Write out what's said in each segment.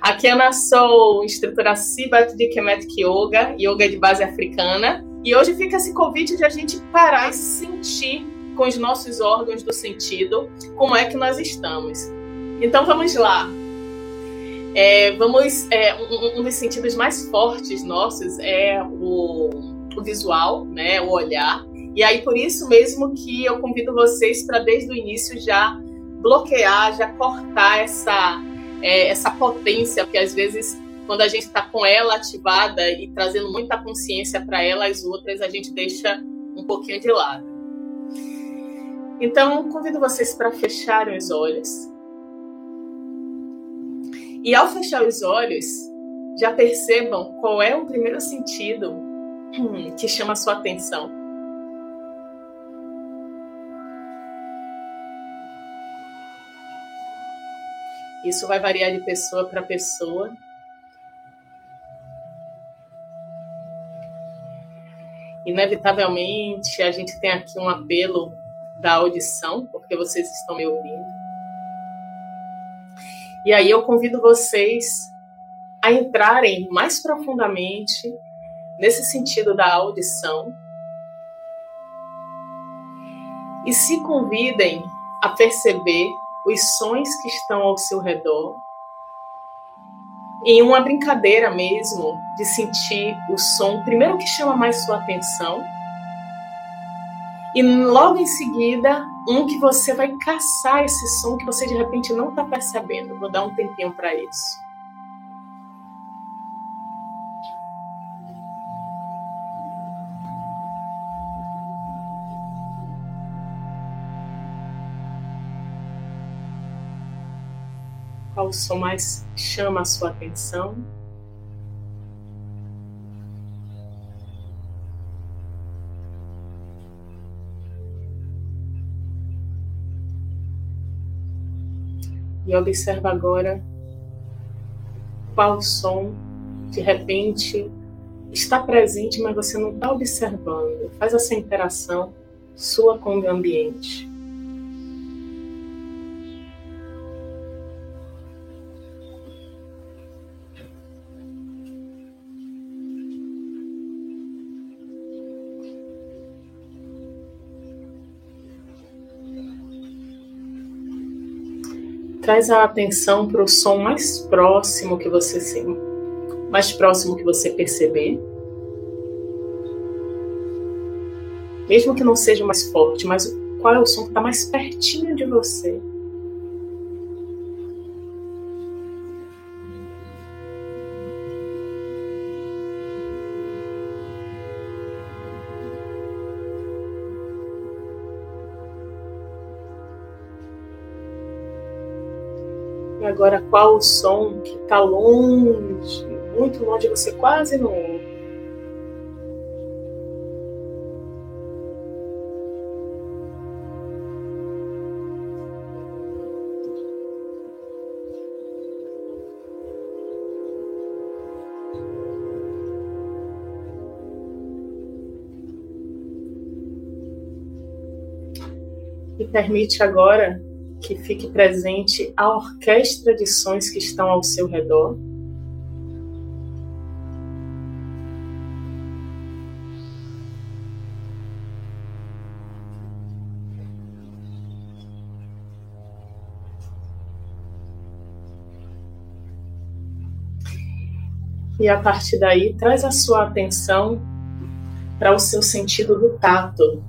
Aqui eu sou instrutora Sibat de Kemetic Yoga, yoga de base africana. E hoje fica esse convite de a gente parar e sentir com os nossos órgãos do sentido como é que nós estamos. Então vamos lá. É, vamos, é, um, um, dos sentidos mais fortes nossos é o, o visual, né, o olhar. E aí por isso mesmo que eu convido vocês para desde o início já bloquear, já cortar essa é, essa potência, porque às vezes quando a gente está com ela ativada e trazendo muita consciência para ela, as outras a gente deixa um pouquinho de lado. Então, convido vocês para fecharem os olhos. E ao fechar os olhos, já percebam qual é o primeiro sentido que chama a sua atenção. Isso vai variar de pessoa para pessoa. Inevitavelmente, a gente tem aqui um apelo da audição, porque vocês estão me ouvindo. E aí eu convido vocês a entrarem mais profundamente nesse sentido da audição e se convidem a perceber os sons que estão ao seu redor, em uma brincadeira mesmo de sentir o som, primeiro que chama mais sua atenção, e logo em seguida, um que você vai caçar esse som que você de repente não está percebendo. Vou dar um tempinho para isso. Qual som mais chama a sua atenção. E observa agora qual som de repente está presente, mas você não está observando. Faz essa interação sua com o ambiente. Traz a atenção para o som mais próximo que você sim, mais próximo que você perceber. Mesmo que não seja mais forte, mas qual é o som que está mais pertinho de você? Agora qual o som que está longe, muito longe, você quase não ouve. E permite agora que fique presente a orquestra de sons que estão ao seu redor. E a partir daí, traz a sua atenção para o seu sentido do tato.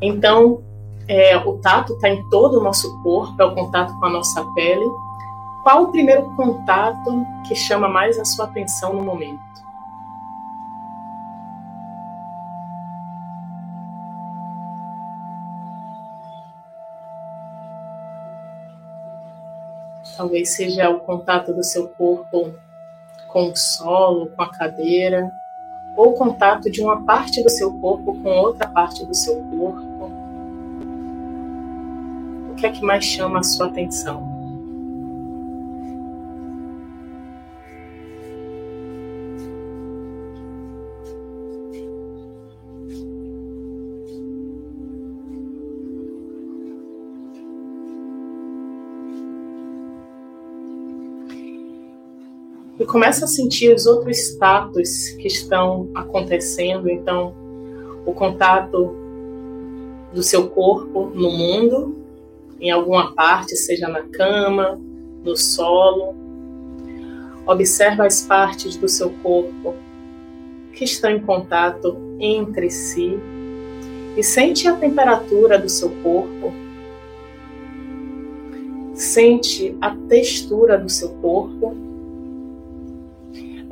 Então, é, o tato está em todo o nosso corpo, é o contato com a nossa pele. Qual o primeiro contato que chama mais a sua atenção no momento? Talvez seja o contato do seu corpo com o solo, com a cadeira, ou o contato de uma parte do seu corpo com outra parte do seu corpo. Que é que mais chama a sua atenção? e começa a sentir os outros status que estão acontecendo. Então, o contato do seu corpo no mundo, em alguma parte, seja na cama, no solo. Observa as partes do seu corpo que estão em contato entre si e sente a temperatura do seu corpo. Sente a textura do seu corpo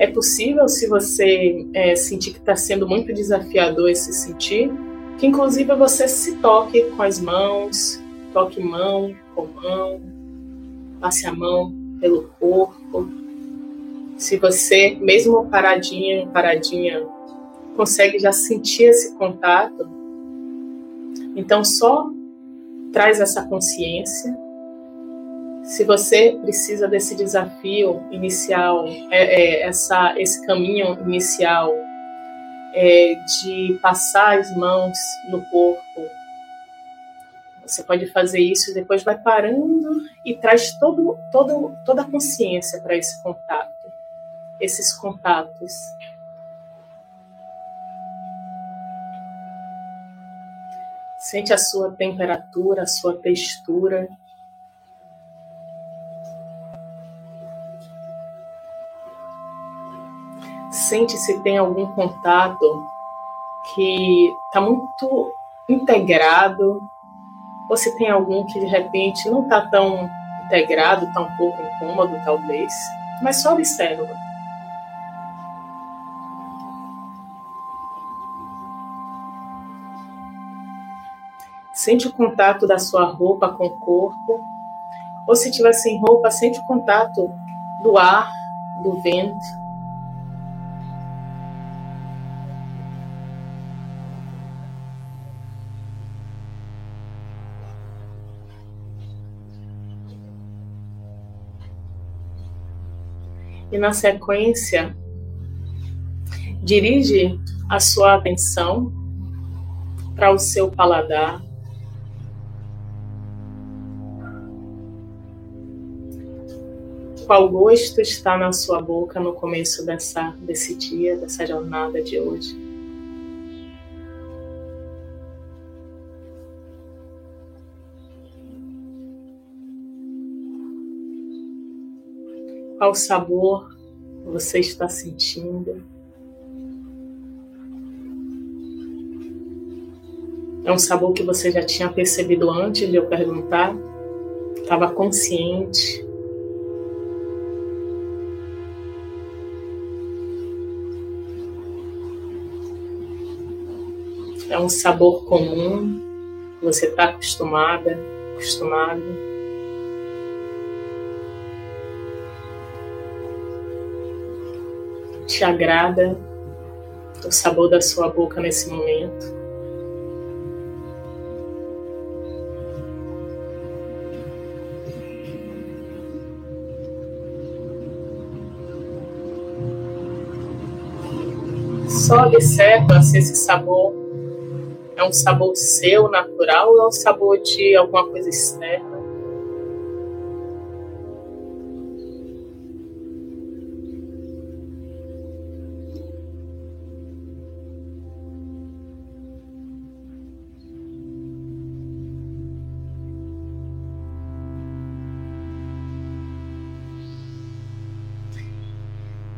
é possível, se você é, sentir que está sendo muito desafiador esse sentir, que inclusive você se toque com as mãos, toque mão com mão, passe a mão pelo corpo. Se você, mesmo paradinha, paradinha, consegue já sentir esse contato, então só traz essa consciência se você precisa desse desafio inicial, é, é, essa, esse caminho inicial é, de passar as mãos no corpo, você pode fazer isso e depois vai parando e traz todo, todo, toda a consciência para esse contato, esses contatos. Sente a sua temperatura, a sua textura. sente se tem algum contato que está muito integrado, ou se tem algum que de repente não está tão integrado, um pouco incômodo talvez, mas só observa. Sente o contato da sua roupa com o corpo, ou se tiver sem roupa, sente o contato do ar, do vento. E na sequência dirige a sua atenção para o seu paladar. Qual gosto está na sua boca no começo dessa, desse dia, dessa jornada de hoje? Qual sabor você está sentindo? É um sabor que você já tinha percebido antes de eu perguntar? Estava consciente? É um sabor comum, você está acostumada, acostumado. Te agrada o sabor da sua boca nesse momento. Só observa se esse sabor é um sabor seu, natural, ou é um sabor de alguma coisa externa.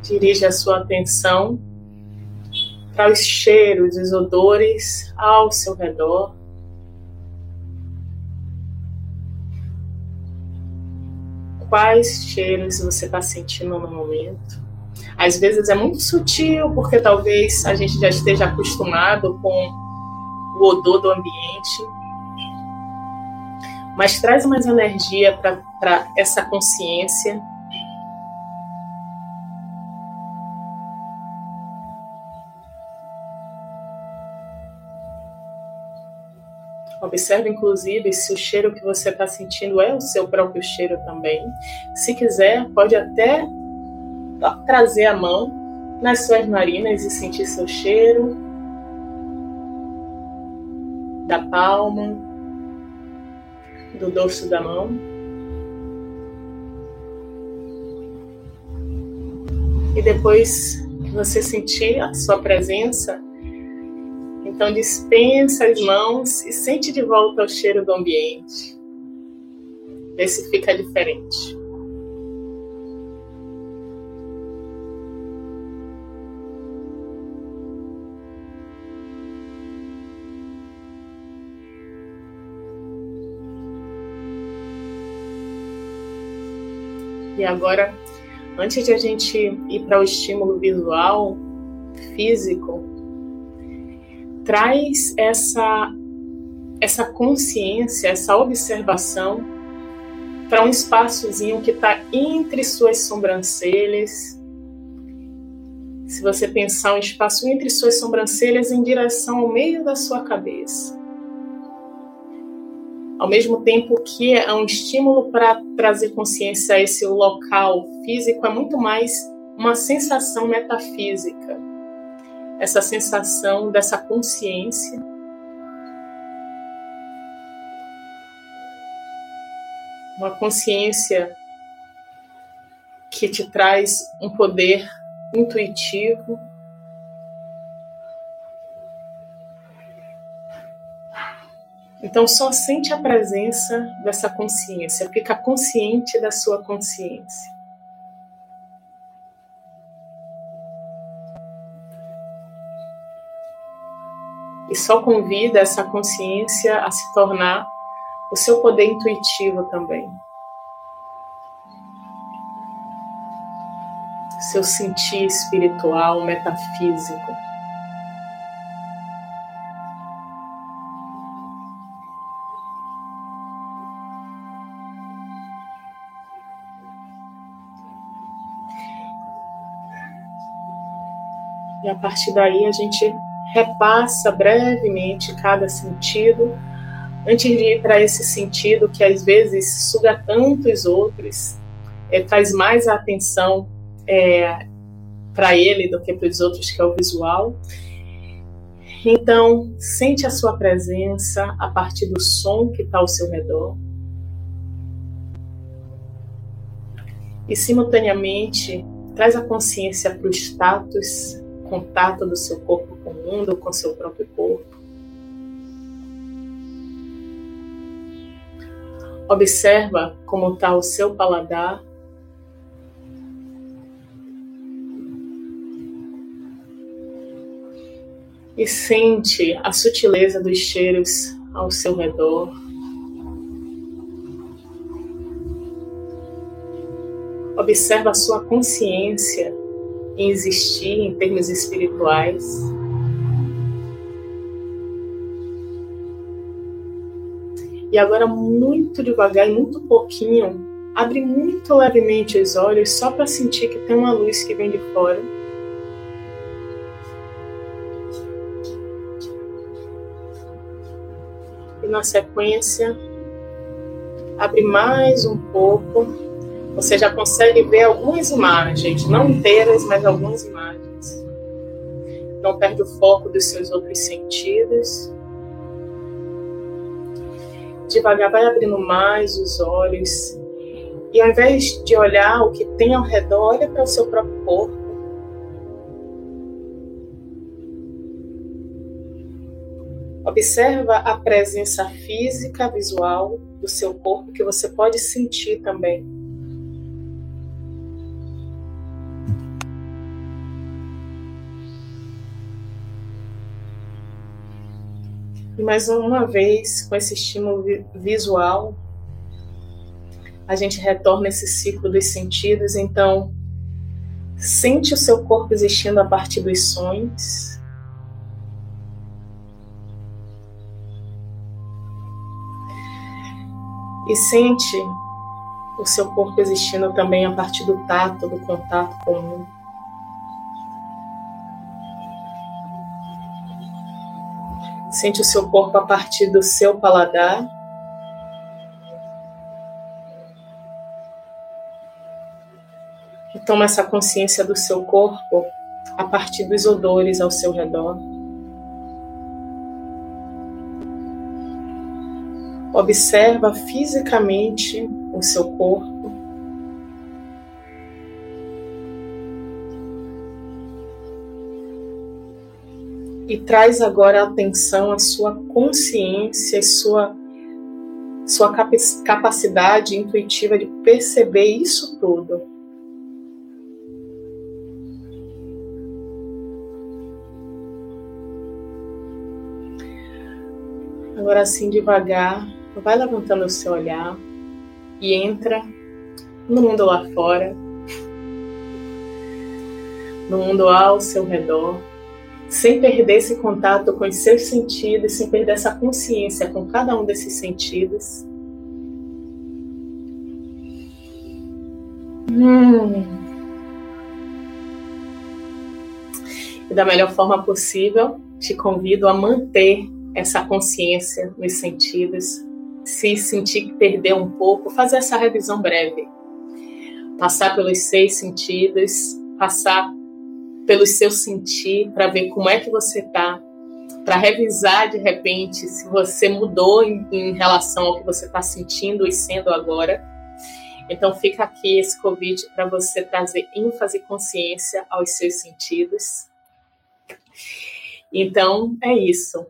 Dirige a sua atenção para os cheiros, os odores ao seu redor. Quais cheiros você está sentindo no momento? Às vezes é muito sutil, porque talvez a gente já esteja acostumado com o odor do ambiente. Mas traz mais energia para essa consciência Observe, inclusive, se o cheiro que você está sentindo é o seu próprio cheiro também. Se quiser, pode até trazer a mão nas suas narinas e sentir seu cheiro da palma, do dorso da mão. E depois que você sentir a sua presença, então dispensa as mãos e sente de volta o cheiro do ambiente. Vê se fica diferente. E agora, antes de a gente ir para o estímulo visual, físico, traz essa essa consciência, essa observação para um espaçozinho que está entre suas sobrancelhas. Se você pensar um espaço entre suas sobrancelhas em direção ao meio da sua cabeça. Ao mesmo tempo que é um estímulo para trazer consciência a esse local físico, é muito mais uma sensação metafísica essa sensação dessa consciência. Uma consciência que te traz um poder intuitivo. Então, só sente a presença dessa consciência, fica consciente da sua consciência. E só convida essa consciência a se tornar o seu poder intuitivo também. Seu sentir espiritual, metafísico. E a partir daí a gente repassa brevemente cada sentido, antes de ir para esse sentido que às vezes suga tantos outros, é, traz mais atenção é, para ele do que para os outros, que é o visual. Então, sente a sua presença a partir do som que está ao seu redor. E, simultaneamente, traz a consciência para o status contato do seu corpo com o mundo, com seu próprio corpo. Observa como está o seu paladar. E sente a sutileza dos cheiros ao seu redor. Observa a sua consciência em existir em termos espirituais. E agora, muito devagar muito pouquinho, abre muito levemente os olhos só para sentir que tem uma luz que vem de fora. E na sequência, abre mais um pouco você já consegue ver algumas imagens, não inteiras, mas algumas imagens. Não perde o foco dos seus outros sentidos. Devagar vai abrindo mais os olhos. E ao invés de olhar o que tem ao redor, olha para o seu próprio corpo. Observa a presença física, visual do seu corpo que você pode sentir também. E mais uma vez, com esse estímulo visual, a gente retorna esse ciclo dos sentidos. Então, sente o seu corpo existindo a partir dos sonhos. E sente o seu corpo existindo também a partir do tato, do contato com o mundo. Sente o seu corpo a partir do seu paladar. E toma essa consciência do seu corpo a partir dos odores ao seu redor. Observa fisicamente o seu corpo. E traz agora a atenção à sua consciência e sua, sua capacidade intuitiva de perceber isso tudo. Agora assim devagar, vai levantando o seu olhar e entra no mundo lá fora, no mundo ao seu redor, sem perder esse contato com os seus sentidos, sem perder essa consciência com cada um desses sentidos. Hum. E da melhor forma possível, te convido a manter essa consciência nos sentidos, se sentir que perdeu um pouco, fazer essa revisão breve. Passar pelos seis sentidos, passar pelo seu sentir para ver como é que você está, para revisar de repente se você mudou em, em relação ao que você está sentindo e sendo agora. Então fica aqui esse convite para você trazer ênfase e consciência aos seus sentidos. Então é isso.